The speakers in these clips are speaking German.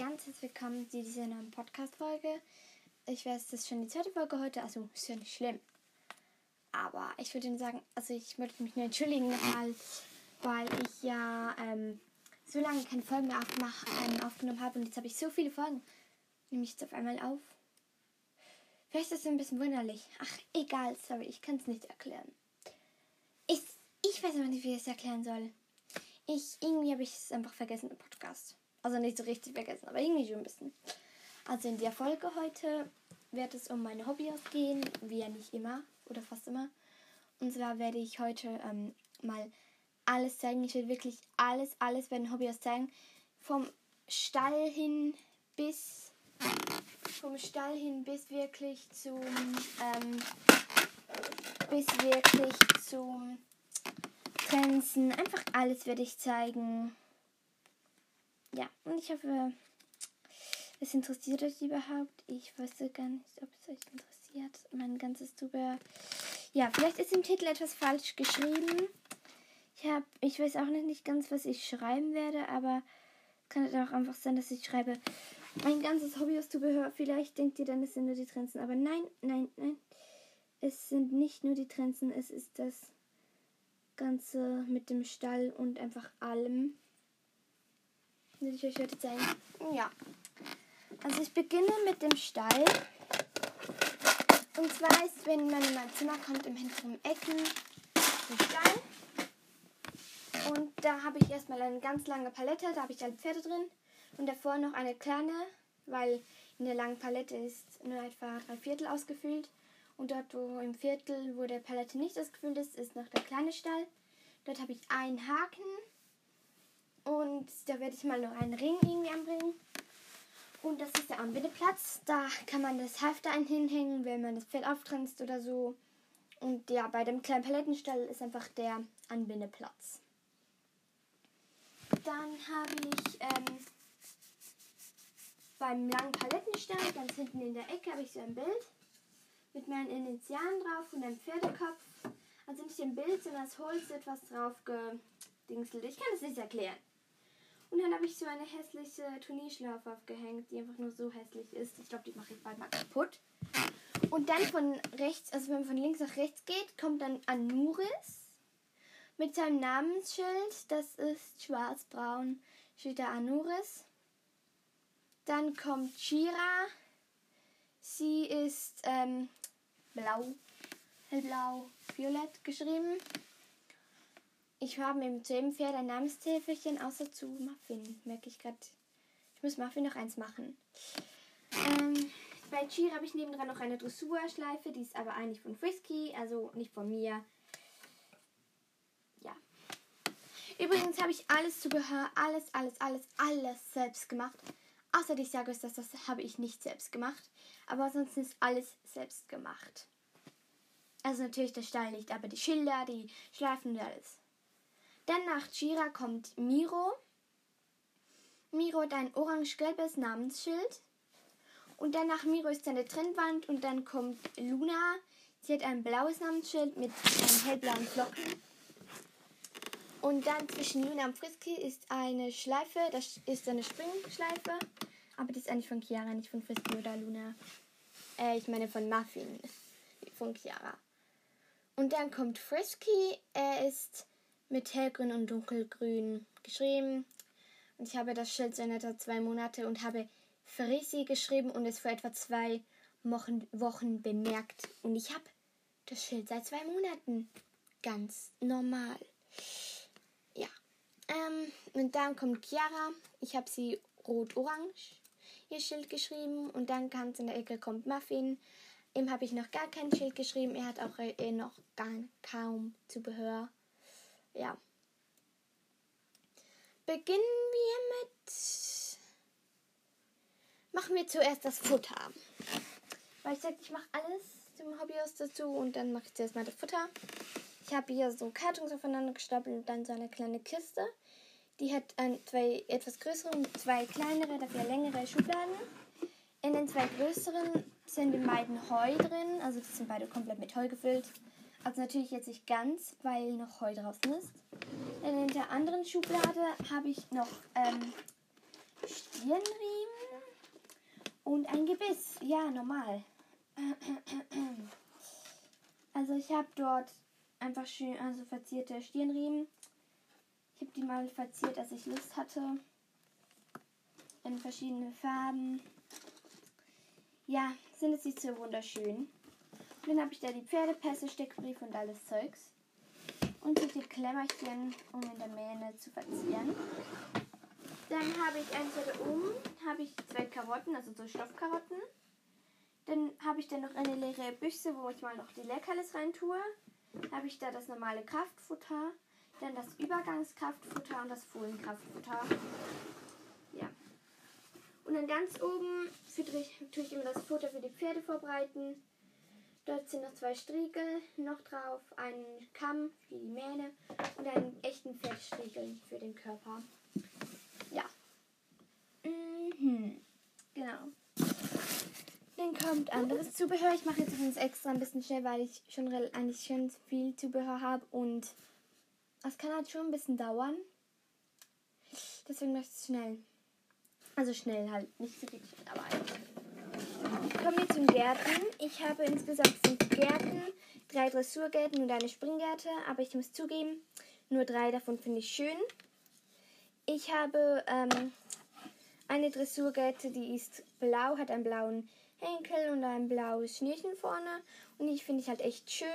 ganz herzlich willkommen zu dieser neuen Podcast-Folge. Ich weiß, das ist schon die zweite Folge heute, also ist ja nicht schlimm. Aber ich würde Ihnen sagen, also ich möchte mich nur entschuldigen nochmal, weil ich ja ähm, so lange keine Folgen mehr aufmach, ähm, aufgenommen habe und jetzt habe ich so viele Folgen. Nehme ich jetzt auf einmal auf. Vielleicht ist es ein bisschen wunderlich. Ach, egal, sorry, ich kann es nicht erklären. Ich, ich weiß aber nicht, wie ich es erklären soll. Ich, irgendwie habe ich es einfach vergessen im Podcast. Also nicht so richtig vergessen, aber irgendwie schon ein bisschen. Also in der Folge heute wird es um meine Hobbys gehen, wie ja nicht immer oder fast immer. Und zwar werde ich heute ähm, mal alles zeigen. Ich will wirklich alles, alles bei den Hobbys zeigen. Vom Stall hin bis vom Stall hin bis wirklich zum ähm, bis wirklich zum Grenzen. Einfach alles werde ich zeigen ja, und ich hoffe, es interessiert euch überhaupt. Ich weiß gar nicht, ob es euch interessiert. Mein ganzes Zubehör. Ja, vielleicht ist im Titel etwas falsch geschrieben. Ich habe, ich weiß auch noch nicht ganz, was ich schreiben werde, aber es kann halt auch einfach sein, dass ich schreibe, mein ganzes Hobby aus Zubehör. Vielleicht denkt ihr dann, es sind nur die Trenzen, aber nein, nein, nein. Es sind nicht nur die Trenzen, es ist das Ganze mit dem Stall und einfach allem will ich euch heute zeigen. Ja. Also ich beginne mit dem Stall. Und zwar ist, wenn man in mein Zimmer kommt, im hinteren Ecken der Stall. Und da habe ich erstmal eine ganz lange Palette, da habe ich alle Pferde drin. Und davor noch eine kleine, weil in der langen Palette ist nur etwa drei Viertel ausgefüllt. Und dort, wo im Viertel, wo der Palette nicht ausgefüllt ist, ist noch der kleine Stall. Dort habe ich einen Haken und da werde ich mal noch einen Ring irgendwie anbringen. Und das ist der Anbindeplatz. Da kann man das Halfter hinhängen, wenn man das Fell auftrennt oder so. Und ja, bei dem kleinen Palettenstall ist einfach der Anbindeplatz. Dann habe ich ähm, beim langen Palettenstall, ganz hinten in der Ecke, habe ich so ein Bild mit meinen Initialen drauf und einem Pferdekopf. Also nicht im Bild, sondern das Holz etwas drauf gedingselt. Ich kann es nicht erklären. Und dann habe ich so eine hässliche Turnierschlaufe aufgehängt, die einfach nur so hässlich ist. Ich glaube, die mache ich bald mal kaputt. Und dann von rechts, also wenn man von links nach rechts geht, kommt dann Anuris mit seinem Namensschild. Das ist schwarz-braun, steht da Anuris. Dann kommt Chira. Sie ist ähm, blau, hellblau, violett geschrieben. Ich habe im dem Pferd ein Namenstäfelchen, außer zu Muffin. Merke ich gerade. Ich muss Muffin noch eins machen. Ähm, bei Cheer habe ich nebendran noch eine Dressurschleife. Die ist aber eigentlich von Frisky, also nicht von mir. Ja. Übrigens habe ich alles Zubehör, alles, alles, alles, alles selbst gemacht. Außer die Sergos, das, das habe ich nicht selbst gemacht. Aber sonst ist alles selbst gemacht. Also natürlich der Stall nicht, aber die Schilder, die Schleifen und alles. Dann nach Chira kommt Miro. Miro hat ein orange-gelbes Namensschild. Und dann nach Miro ist eine Trennwand und dann kommt Luna. Sie hat ein blaues Namensschild mit einem hellblauen Flocken. Und dann zwischen Luna und Frisky ist eine Schleife, das ist eine Springschleife. Aber die ist eigentlich von Chiara, nicht von Frisky oder Luna. Äh, ich meine von Muffin. Von Chiara. Und dann kommt Frisky. Er ist mit hellgrün und dunkelgrün geschrieben. Und ich habe das Schild seit etwa zwei Monate und habe Frisi geschrieben und es vor etwa zwei Wochen, bemerkt. Und ich habe das Schild seit zwei Monaten. Ganz normal. Ja. Ähm, und dann kommt Chiara. Ich habe sie rot-orange ihr Schild geschrieben. Und dann ganz in der Ecke kommt Muffin. Ihm habe ich noch gar kein Schild geschrieben. Er hat auch äh, noch gar kaum Zubehör ja. Beginnen wir mit. Machen wir zuerst das Futter. Weil ich sagte, ich mache alles zum Hobbyhaus dazu und dann mache ich zuerst mal das Futter. Ich habe hier so Kartons aufeinander gestapelt und dann so eine kleine Kiste. Die hat ein, zwei etwas größere und zwei kleinere, dafür längere Schubladen. In den zwei größeren sind die beiden Heu drin, also die sind beide komplett mit Heu gefüllt. Also natürlich jetzt nicht ganz, weil noch Heu draußen ist. In der anderen Schublade habe ich noch ähm, Stirnriemen. ein Gebiss. Ja, normal. Also ich habe dort einfach schön, also verzierte Stirnriemen. Ich habe die mal verziert, als ich Lust hatte. In verschiedene Farben. Ja, sind es nicht so wunderschön. Dann habe ich da die Pferdepässe, Steckbriefe und alles Zeugs. Und solche Klemmerchen, um in der Mähne zu verzieren. Dann habe ich eine Seite oben, habe ich zwei Karotten, also so Stoffkarotten. Dann habe ich dann noch eine leere Büchse, wo ich mal noch die Leckerlis rein tue. Habe ich da das normale Kraftfutter, dann das Übergangskraftfutter und das Fohlenkraftfutter. Ja. Und dann ganz oben tue ich immer das Futter für die Pferde vorbereiten. Dort sind noch zwei Striegel noch drauf, einen Kamm für die Mähne und einen echten Pferdestriegel für den Körper. Ja. Mhm. Genau. Dann kommt anderes Zubehör. Ich mache jetzt übrigens extra ein bisschen schnell, weil ich schon eigentlich schon viel Zubehör habe und es kann halt schon ein bisschen dauern. Deswegen mache ich es schnell. Also schnell halt, nicht so viel schnell, aber. Kommen wir zum Gärten. Ich habe insgesamt fünf Gärten, drei Dressurgärten und eine Springgärte, aber ich muss zugeben, nur drei davon finde ich schön. Ich habe ähm, eine Dressurgärte, die ist blau, hat einen blauen Henkel und ein blaues Schnürchen vorne. Und die finde ich halt echt schön.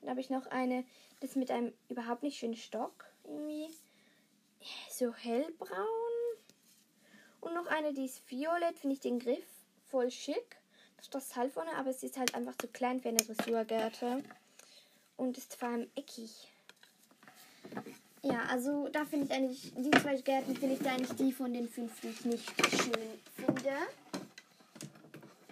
Dann habe ich noch eine, das mit einem überhaupt nicht schönen Stock. Irgendwie so hellbraun. Und noch eine, die ist violett, finde ich den Griff voll schick. Das ist das Teil vorne, aber es ist halt einfach zu klein für eine Dressurgärte. Und ist vor allem eckig. Ja, also da finde ich eigentlich, die zwei Gärten finde ich da eigentlich die von den fünf, die ich nicht schön finde.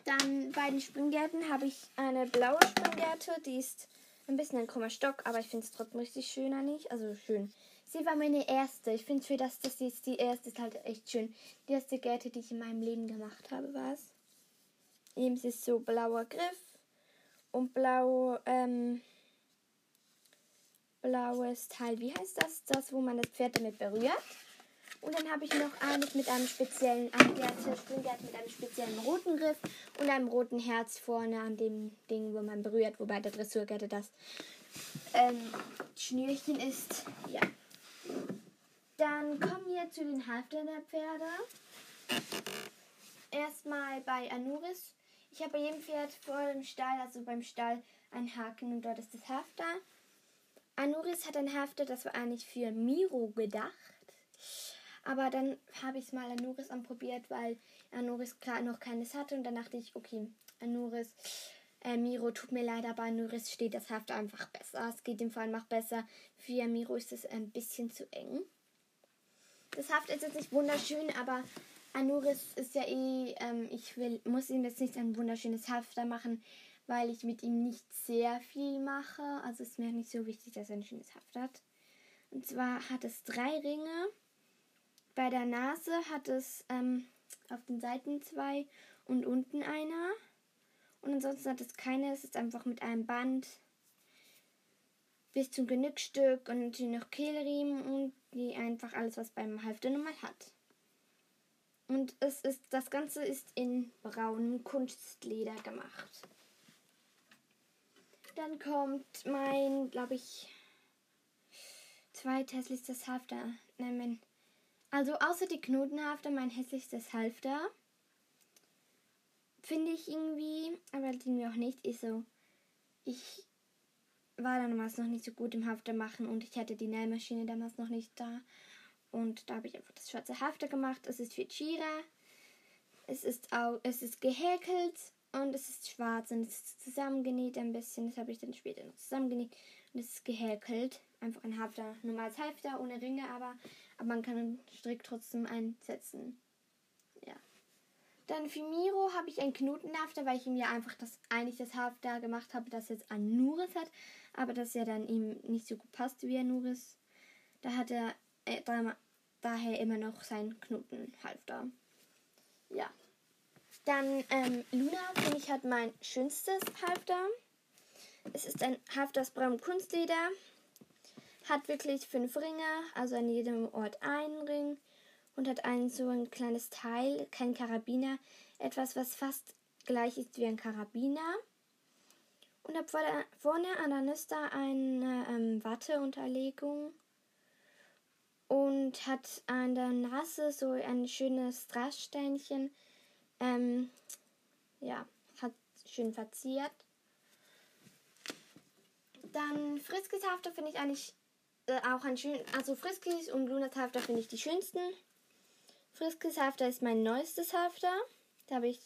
Dann bei den Springgärten habe ich eine blaue Springgärte, die ist ein bisschen ein krummer Stock, aber ich finde es trotzdem richtig schön eigentlich. Also schön. Sie war meine erste. Ich finde für das, dass sie die erste ist halt echt schön. Die erste Gärte, die ich in meinem Leben gemacht habe, war es. Sie ist so blauer Griff und blau, ähm, blaues Teil. Wie heißt das? Das, wo man das Pferd damit berührt. Und dann habe ich noch eines mit einem speziellen Springgärte mit einem speziellen roten Griff und einem roten Herz vorne an dem Ding, wo man berührt, wobei der Dressurgärte das ähm, Schnürchen ist. Ja. Dann kommen wir zu den Halftern der Pferde. Erstmal bei Anuris. Ich habe bei jedem Pferd vor dem Stall, also beim Stall, einen Haken und dort ist das Hafter. Anuris hat ein Hafter, das war eigentlich für Miro gedacht. Aber dann habe ich es mal Anuris anprobiert, weil Anuris gerade noch keines hatte. Und dann dachte ich, okay, Anuris, äh, Miro tut mir leid, aber Anuris steht das Haft einfach besser. Es geht dem Fall noch besser. Für Miro ist es ein bisschen zu eng. Das Haft ist jetzt nicht wunderschön, aber Anuris ist ja eh, ähm, ich will, muss ihm jetzt nicht ein wunderschönes Hafter machen, weil ich mit ihm nicht sehr viel mache. Also ist mir nicht so wichtig, dass er ein schönes Haft hat. Und zwar hat es drei Ringe. Bei der Nase hat es ähm, auf den Seiten zwei und unten einer. Und ansonsten hat es keine. Es ist einfach mit einem Band bis zum Genickstück und natürlich noch Kehlriemen und die einfach alles, was beim Halfter normal hat. Und es ist, das Ganze ist in braunem Kunstleder gemacht. Dann kommt mein, glaube ich, zweithässlichstes Halfter. Nein, mein also außer die Knotenhafter mein hässlichstes Halfter. Finde ich irgendwie, aber die mir auch nicht, ist so. Ich war damals noch nicht so gut im Hafter machen und ich hatte die Nähmaschine damals noch nicht da. Und da habe ich einfach das schwarze Hafter gemacht. Es ist für Chira. Es ist auch, es ist gehäkelt und es ist schwarz und es ist zusammengenäht ein bisschen. Das habe ich dann später noch zusammengenäht und es ist gehäkelt. Einfach ein Hafter, normales Halfter ohne Ringe, aber aber man kann den Strick trotzdem einsetzen. Ja. Dann für Miro habe ich einen Knotenhafter, weil ich ihm ja einfach das eigentlich das Hafter gemacht habe, das jetzt an Nuris hat, aber das ja dann ihm nicht so gut passt wie ein Nuris. Da hat er äh, daher immer noch seinen Knotenhalfter. Ja. Dann ähm, Luna, finde ich, hat mein schönstes Halfter. Es ist ein Halfter aus braunem Kunstleder. Hat wirklich fünf Ringe, also an jedem Ort einen Ring. und hat ein so ein kleines Teil, kein Karabiner, etwas, was fast gleich ist wie ein Karabiner. Und habe vorne an der Nüster eine ähm, Watteunterlegung und hat an der Nase so ein schönes Strasssteinchen. Ähm, ja, hat schön verziert. Dann Friskis Hafter finde ich eigentlich äh, auch ein schön. Also Friskis und Lunas Hafter finde ich die schönsten. Friskis Hafter ist mein neuestes Hafter. Da habe ich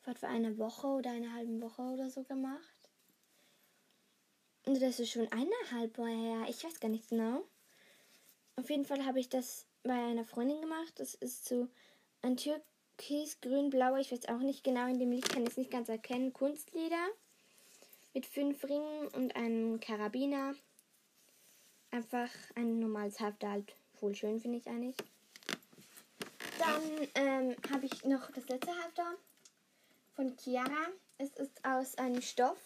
vor etwa einer Woche oder einer halben Woche oder so gemacht. Und das ist schon eineinhalb Woche her. Ich weiß gar nicht genau. Auf jeden Fall habe ich das bei einer Freundin gemacht. Das ist so ein Türkis, grün, blau. Ich weiß auch nicht genau. In dem Licht kann ich es nicht ganz erkennen. Kunstleder mit fünf Ringen und einem Karabiner. Einfach ein normales Hafter, halt voll schön, finde ich eigentlich. Dann ähm, habe ich noch das letzte Hafter von Chiara. Es ist aus einem Stoff,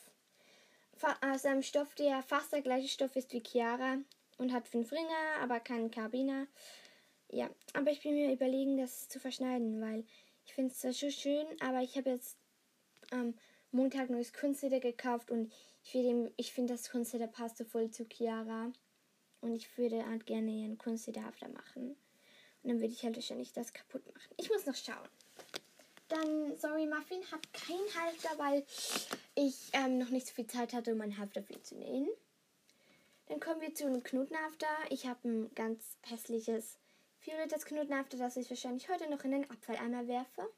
aus einem Stoff, der fast der gleiche Stoff ist wie Chiara und hat fünf Ringe, aber keinen Karabiner. Ja, aber ich bin mir überlegen, das zu verschneiden, weil ich finde es zwar schon schön, aber ich habe jetzt am Montag neues Kunstleder gekauft und ich ich finde das Kunstleder passt so voll zu Chiara. Und ich würde halt gerne ihren Kunstlederhafter machen. Und dann würde ich halt wahrscheinlich das kaputt machen. Ich muss noch schauen. Dann, sorry, Muffin hat keinen Halfter, weil ich ähm, noch nicht so viel Zeit hatte, um mein Halfter viel zu nähen. Dann kommen wir zu einem Knotenhafter. Ich habe ein ganz hässliches violettes Knotenhafter, das ich wahrscheinlich heute noch in den Abfalleimer werfe.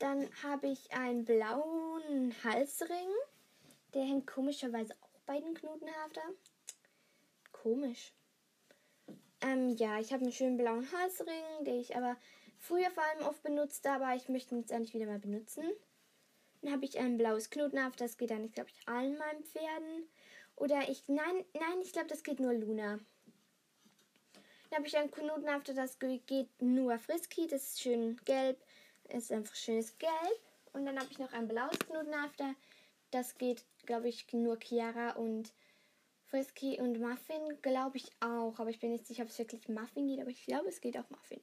Dann habe ich einen blauen Halsring. Der hängt komischerweise auch bei den Knotenhafter. Komisch. Ähm, ja, ich habe einen schönen blauen Halsring, den ich aber früher vor allem oft benutzte, aber ich möchte ihn jetzt eigentlich wieder mal benutzen. Dann habe ich ein blaues Knotenhafter, das geht dann, glaube ich, allen meinen Pferden. Oder ich, nein, nein, ich glaube, das geht nur Luna. Dann habe ich ein Knotenhafter, das geht nur Frisky. Das ist schön gelb. Ist einfach schönes Gelb. Und dann habe ich noch ein blaues Knotenhafter. Das geht, glaube ich, nur Chiara und Frisky und Muffin, glaube ich auch. Aber ich bin nicht sicher, ob es wirklich Muffin geht. Aber ich glaube, es geht auch Muffin.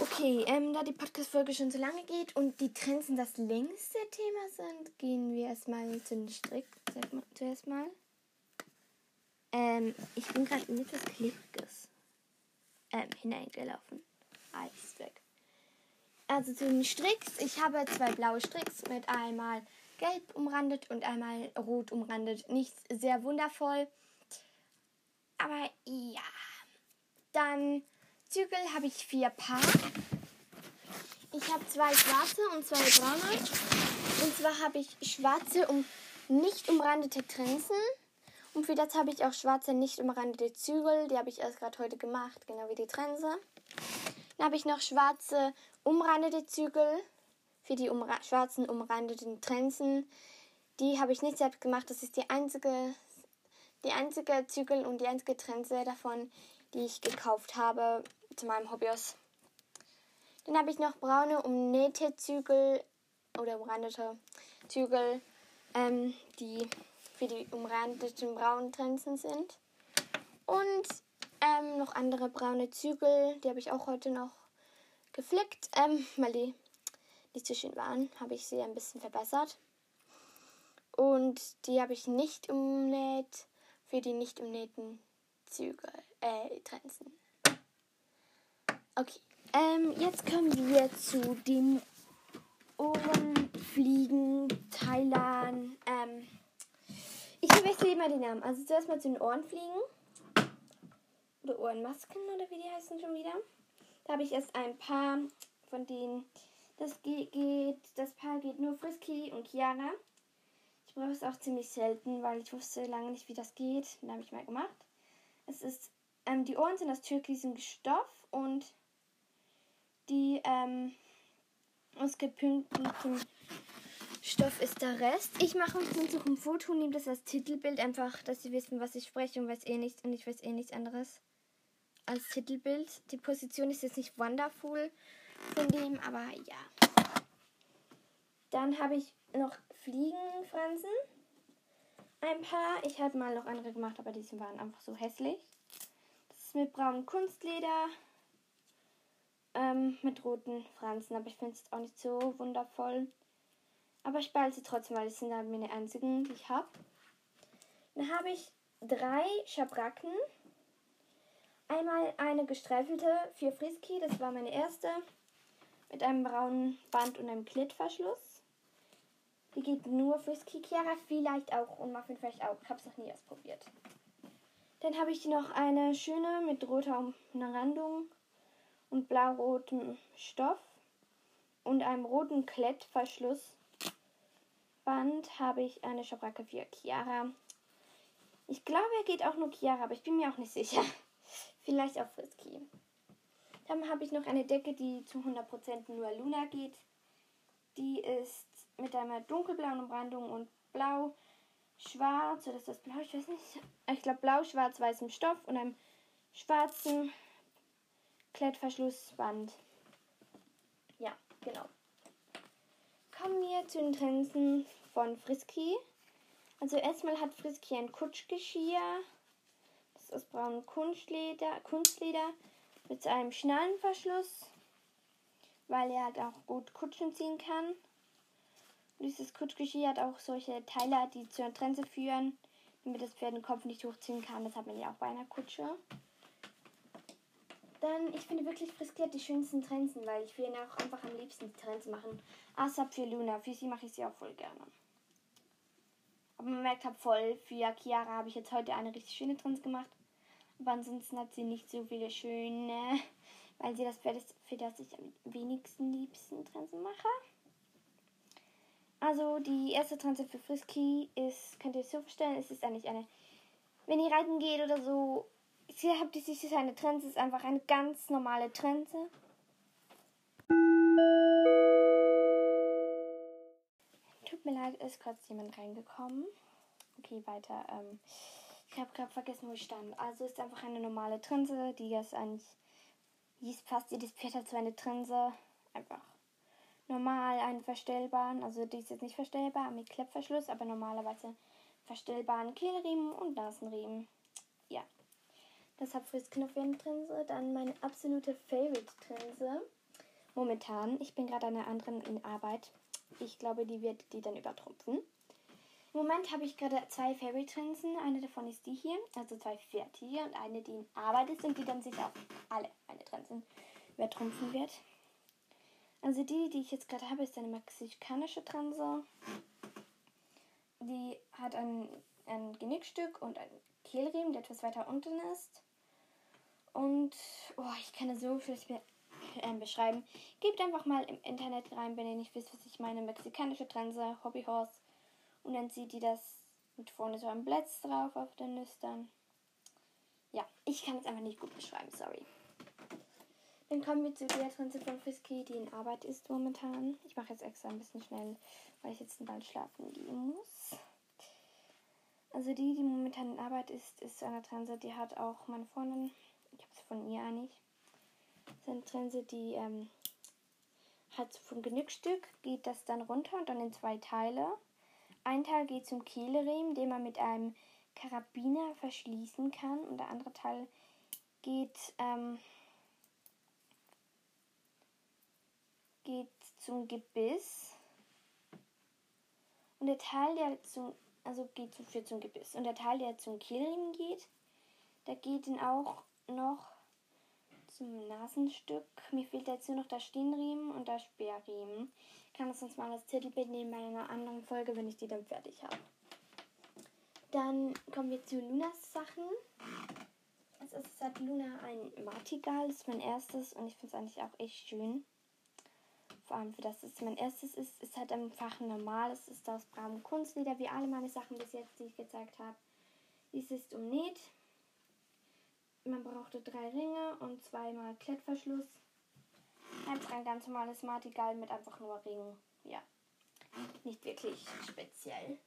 Okay, ähm, da die Podcast-Folge schon so lange geht und die Trensen das längste Thema sind, gehen wir erstmal zu den Strick. Zuerst mal. Ähm, ich bin gerade in etwas Klebriges ähm, hineingelaufen. Alles weg. Also zu den Stricks. Ich habe zwei blaue Stricks mit einmal gelb umrandet und einmal rot umrandet. Nicht sehr wundervoll. Aber ja. Dann Zügel habe ich vier Paar. Ich habe zwei schwarze und zwei braune. Und zwar habe ich schwarze und nicht umrandete Trensen. Und für das habe ich auch schwarze, nicht umrandete Zügel. Die habe ich erst gerade heute gemacht, genau wie die Trense. Dann habe ich noch schwarze, umrandete Zügel für die umra schwarzen, umrandeten Trensen. Die habe ich nicht selbst gemacht. Das ist die einzige, die einzige Zügel und die einzige Trense davon, die ich gekauft habe zu meinem Hobbyos. Dann habe ich noch braune umnähte Zügel oder umrandete Zügel, ähm, die für die umrandeten braunen Trensen sind. Und ähm, noch andere braune Zügel, die habe ich auch heute noch geflickt, ähm, weil die nicht so schön waren, habe ich sie ein bisschen verbessert. Und die habe ich nicht umnäht für die nicht umnähten Zügel, äh, Trensen. Okay, ähm, jetzt kommen wir zu den Ohrenfliegen, Teilern. Ähm, ich wechsle immer die Namen. Also zuerst mal zu den Ohrenfliegen. Oder Ohrenmasken oder wie die heißen schon wieder. Da habe ich erst ein paar von denen. Das geht, das Paar geht nur Frisky und Chiara. Ich brauche es auch ziemlich selten, weil ich wusste lange nicht, wie das geht. Da habe ich mal gemacht. Es ist, ähm, die Ohren sind aus türkisem Stoff und die ähm, aus gepünkteten Stoff ist der Rest. Ich mache uns jetzt noch ein Foto, nehme das als Titelbild, einfach, dass sie wissen, was ich spreche und weiß eh nichts und ich weiß eh nichts anderes als Titelbild. Die Position ist jetzt nicht wonderful von dem, aber ja. Dann habe ich noch Fliegenfransen. Ein paar. Ich habe mal noch andere gemacht, aber diese waren einfach so hässlich. Das ist mit braunem Kunstleder ähm, mit roten Franzen, aber ich finde es auch nicht so wundervoll. Aber ich behalte sie trotzdem, weil es sind halt meine einzigen, die ich habe. Dann habe ich drei Schabracken. Einmal eine gestreifelte für Frisky, das war meine erste. Mit einem braunen Band und einem Klettverschluss. Die geht nur Frisky Chiara, vielleicht auch und Muffin vielleicht auch. Ich habe es noch nie ausprobiert. Dann habe ich noch eine schöne mit roter Umrandung und blau-rotem Stoff und einem roten Klettverschlussband habe ich eine Schabracke für Chiara. Ich glaube, er geht auch nur Chiara, aber ich bin mir auch nicht sicher. Vielleicht auch Frisky. Dann habe ich noch eine Decke, die zu 100% nur Luna geht. Die ist mit einer dunkelblauen Umrandung und blau, schwarz, oder ist das blau? Ich weiß nicht. Ich glaube blau, schwarz, weißem Stoff und einem schwarzen Klettverschlussband. Ja, genau. Kommen wir zu den Trensen von Frisky. Also erstmal hat Frisky ein Kutschgeschirr. Das ist aus braunem Kunstleder, Kunstleder mit einem Schnallenverschluss, weil er halt auch gut Kutschen ziehen kann. Und dieses Kutschgeschirr hat auch solche Teile, die zur Trense führen, damit das Pferd den Kopf nicht hochziehen kann. Das hat man ja auch bei einer Kutsche. Dann, ich finde wirklich Friskiert die schönsten Trenzen, weil ich will auch einfach am liebsten die Trense machen. Außer für Luna. Für sie mache ich sie auch voll gerne. Aber man merkt halt voll, für Chiara habe ich jetzt heute eine richtig schöne Trense gemacht. Aber ansonsten hat sie nicht so viele schöne, weil sie das Pferd ist, für das ich am wenigsten liebsten Trensen mache. Also die erste Trense für Frisky ist, könnt ihr euch so vorstellen, es ist eigentlich eine, wenn ihr reiten geht oder so, hier habt ihr sicher eine Trense, ist einfach eine ganz normale Trense. Tut mir leid, ist kurz jemand reingekommen. Okay, weiter. Ähm, ich habe gerade vergessen, wo ich stand. Also ist einfach eine normale Trense, die ist eigentlich, die ist fast jedes Pferd hat so eine Trense. Einfach normal einen verstellbaren, also die ist jetzt nicht verstellbar mit Klettverschluss, aber normalerweise verstellbaren Kehlriemen und Nasenriemen. Das hat Fritz Knoffentrense. Dann meine absolute Favorite-Trense. Momentan. Ich bin gerade an einer anderen in Arbeit. Ich glaube, die wird die dann übertrumpfen. Im Moment habe ich gerade zwei Favorite-Trensen. Eine davon ist die hier, also zwei fertige und eine, die in Arbeit ist und die dann sich auch alle meine Trensen übertrumpfen wird. Also die, die ich jetzt gerade habe, ist eine mexikanische Trense. Die hat ein, ein Genickstück und ein Kehlriemen, der etwas weiter unten ist. Und oh, ich kann es so schlecht be äh, beschreiben. Gebt einfach mal im Internet rein, wenn ihr nicht wisst, was ich meine. Mexikanische Trense, Hobbyhorse. Und dann sieht ihr das mit vorne so ein Blätz drauf auf den Nüstern. Ja, ich kann es einfach nicht gut beschreiben, sorry. Dann kommen wir zu der Trense von Frisky, die in Arbeit ist momentan. Ich mache jetzt extra ein bisschen schnell, weil ich jetzt bald schlafen gehen muss. Also die, die momentan in Arbeit ist, ist eine Trense, die hat auch meine Freundin, ich habe sie von ihr eigentlich. Ist eine Trense, die ähm, hat vom Genickstück, geht das dann runter und dann in zwei Teile. Ein Teil geht zum Kehleriemen, den man mit einem Karabiner verschließen kann. Und der andere Teil geht ähm, geht zum Gebiss. Und der Teil, der zum, also geht zum, für zum Gebiss. Und der Teil, der zum Kehlriemen geht, der geht dann auch noch zum Nasenstück. Mir fehlt jetzt nur noch der Stirnriemen und der Speerriemen. Ich kann das sonst mal als Titelbild nehmen bei einer anderen Folge, wenn ich die dann fertig habe. Dann kommen wir zu Lunas Sachen. Als erstes hat Luna ein Martigal, das ist mein erstes und ich finde es eigentlich auch echt schön vor allem für das es mein erstes ist, ist halt einfach normal. Es ist aus braunem Kunstleder, wie alle meine Sachen bis jetzt, die ich gezeigt habe. Dies ist umnäht. Man brauchte drei Ringe und zweimal Klettverschluss. Einfach ein ganz normales Martigal mit einfach nur Ringen. Ja, nicht wirklich speziell.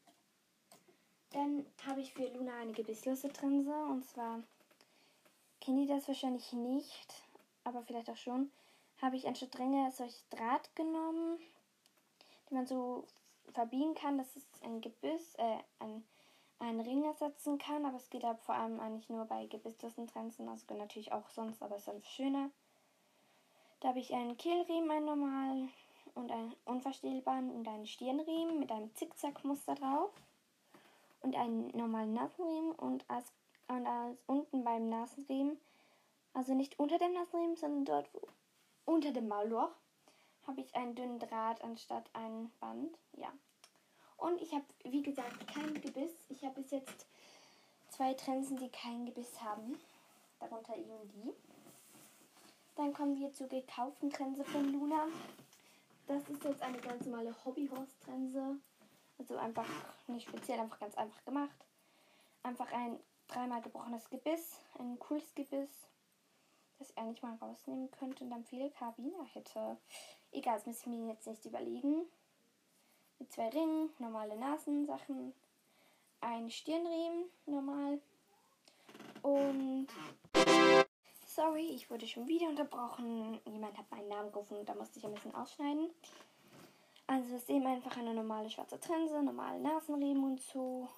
Dann habe ich für Luna eine gebisslose Trense und zwar kennen die das wahrscheinlich nicht, aber vielleicht auch schon habe ich anstatt Ringe solch Draht genommen, den man so verbiegen kann. Das ist ein Gebiss, äh, ein, einen Ring ersetzen kann, aber es geht halt vor allem eigentlich nur bei gebisslosen Trenzen, also natürlich auch sonst, aber es ist schöner. Da habe ich einen Kehlriemen, einen normalen und einen unverstellbaren und einen Stirnriemen mit einem Zickzackmuster drauf und einen normalen Nasenriemen und als, und als unten beim Nasenriemen, also nicht unter dem Nasenriemen, sondern dort wo, unter dem Maulloch, habe ich einen dünnen Draht anstatt ein Band. Ja. Und ich habe, wie gesagt, kein Gebiss. Ich habe bis jetzt zwei Trensen, die kein Gebiss haben. Darunter eben die. Dann kommen wir zur gekauften Trense von Luna. Das ist jetzt eine ganz normale Hobbyhorse-Trense. Also einfach nicht speziell, einfach ganz einfach gemacht. Einfach ein dreimal gebrochenes Gebiss, ein cooles Gebiss, das ich eigentlich mal rausnehmen könnte und dann viele Karabiner hätte. Egal, das muss ich mir jetzt nicht überlegen mit zwei Ringen, normale Nasensachen, ein Stirnriemen, normal. Und sorry, ich wurde schon wieder unterbrochen. Jemand hat meinen Namen gerufen und da musste ich ein bisschen ausschneiden. Also ist eben einfach eine normale schwarze Trense, normale Nasenriemen und so.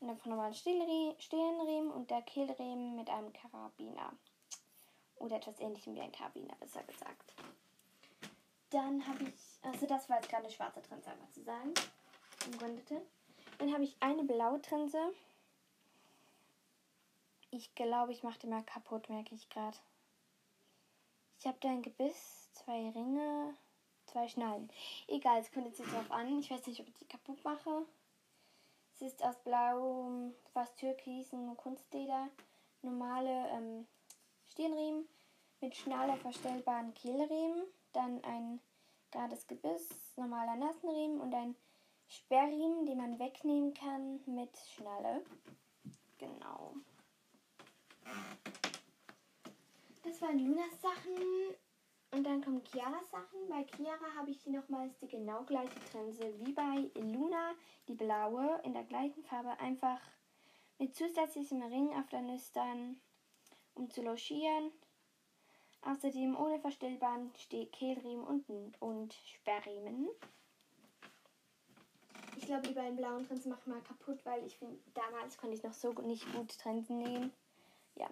Und einfach normalen Stirnriemen und der Kehlriemen mit einem Karabiner. Oder etwas ähnlichem wie ein Karabiner, besser gesagt. Dann habe ich, also das war jetzt gerade eine schwarze Trense, einmal zu sagen. Umrundete. Dann habe ich eine blaue Trense. Ich glaube, ich mache die mal kaputt, merke ich gerade. Ich habe da ein Gebiss, zwei Ringe, zwei Schnallen. Egal, es kommt jetzt drauf an. Ich weiß nicht, ob ich die kaputt mache. Es ist aus blauem, fast türkisen Kunstleder. Normale ähm, Stirnriemen mit schnaller verstellbaren Kehlriemen dann ein gerades Gebiss, normaler Nasenriemen und ein Sperrriemen, den man wegnehmen kann mit Schnalle. Genau. Das waren Lunas Sachen. Und dann kommen Chiaras Sachen. Bei Chiara habe ich nochmals die genau gleiche Trense wie bei Luna, die blaue, in der gleichen Farbe, einfach mit zusätzlichem Ring auf der Nüstern, um zu logieren. Außerdem ohne verstellbaren Kehlriemen und, und Sperrriemen. Ich glaube, die beiden blauen Trensen mache ich mal kaputt, weil ich finde, damals konnte ich noch so nicht gut Trensen nähen. Ja.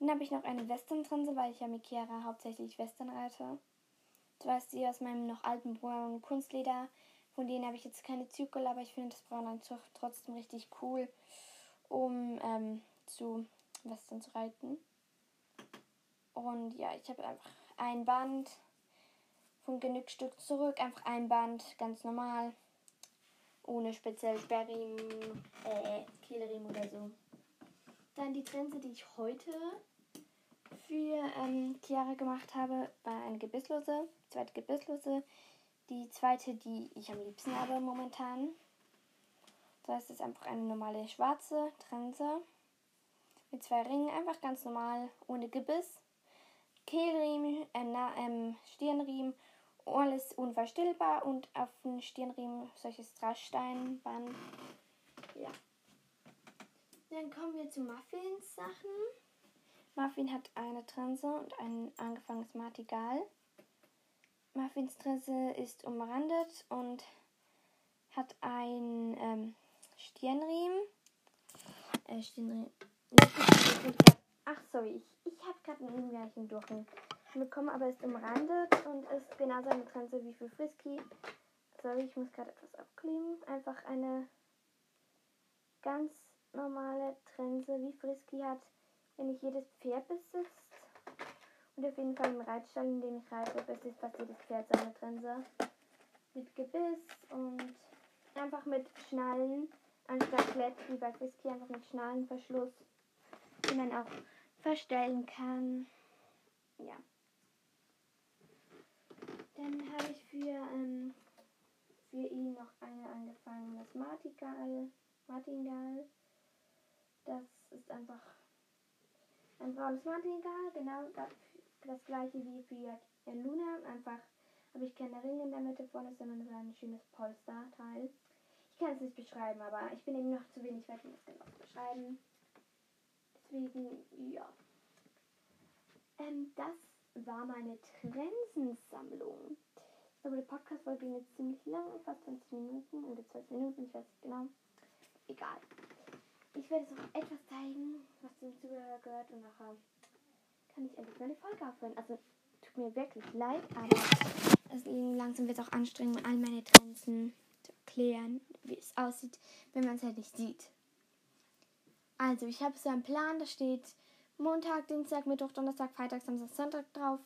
Dann habe ich noch eine Western-Trense, weil ich ja mit Chiara hauptsächlich Western reite. Du weißt sie aus meinem noch alten braunen Kunstleder. Von denen habe ich jetzt keine Zügel, aber ich finde das Braun trotzdem richtig cool, um ähm, zu Western zu reiten. Und ja, ich habe einfach ein Band von Genügstück zurück, einfach ein Band, ganz normal, ohne speziell Sperrriemen, äh, Kehlriemen oder so. Dann die Trense, die ich heute für ähm, Chiara gemacht habe, war eine gebisslose, zweite gebisslose, die zweite, die ich am liebsten habe momentan. Das heißt, es ist einfach eine normale schwarze Trense mit zwei Ringen, einfach ganz normal, ohne Gebiss. Kehlriemen, äh, ähm, Stirnriemen, alles unverstellbar und auf dem Stirnriemen solches Drahtsteinband. Ja. Dann kommen wir zu Muffins Sachen. Muffin hat eine Trense und ein angefangenes Martigal. Muffins Trense ist umrandet und hat ein ähm, Stirnriemen. Äh, Stirnriemen. Ach, sorry, ich ich habe gerade einen Märchen bekommen, aber ist umrandet und ist genauso eine Trense wie für Frisky. Sorry, ich muss gerade etwas abkleben. Einfach eine ganz normale Trense wie Frisky hat, wenn nicht jedes Pferd besitzt. Und auf jeden Fall im Reitstall, in dem ich reite, besitzt fast jedes Pferd seine Trense. Mit Gebiss und einfach mit Schnallen, anstatt Klett wie bei Frisky, einfach mit Schnallenverschluss, die man auch verstellen kann. Ja. Dann habe ich für, ähm, für ihn noch eine angefangenes Martingal. Martingal. Das ist einfach ein braunes Martingal, genau das, das gleiche wie für Luna. Einfach habe ich keine Ringe in der Mitte vorne, sondern so ein schönes Polsterteil. Ich kann es nicht beschreiben, aber ich bin eben noch zu wenig weit, um es genau zu beschreiben. Deswegen, ja. Ähm, das war meine Trensensammlung. Ich glaube, die Podcast-Folge ging jetzt ziemlich lang, fast 20 Minuten oder 12 Minuten, ich weiß nicht genau. egal. Ich werde jetzt noch etwas zeigen, was zum Zubehör gehört und nachher kann ich endlich meine Folge aufhören. Also tut mir wirklich leid, aber es langsam wird es auch anstrengend, all meine Grenzen zu erklären, wie es aussieht, wenn man es halt nicht sieht. Also ich habe so einen Plan, da steht Montag, Dienstag, Mittwoch, Donnerstag, Freitag, Samstag, Sonntag drauf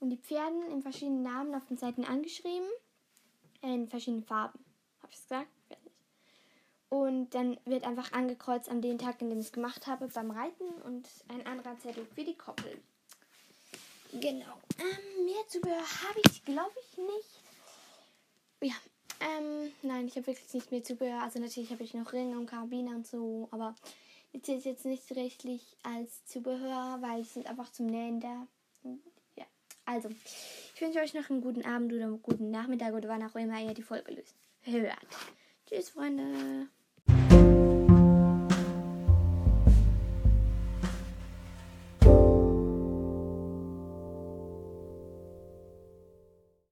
und die Pferden in verschiedenen Namen auf den Seiten angeschrieben, in verschiedenen Farben. Habe ich es gesagt? Und dann wird einfach angekreuzt an den Tag, an dem ich es gemacht habe, beim Reiten und ein anderer Zettel für die Koppel. Genau. Ähm, mehr Zubehör habe ich, glaube ich, nicht. Ja. Ähm, nein, ich habe wirklich nicht mehr Zubehör. Also natürlich habe ich noch Ringe und Karabiner und so, aber die zählt jetzt nicht rechtlich als Zubehör, weil sie sind einfach zum Nähen da. Ja. Also, ich wünsche euch noch einen guten Abend oder einen guten Nachmittag oder wann auch immer ihr die Folge löst. Hört. Tschüss, Freunde.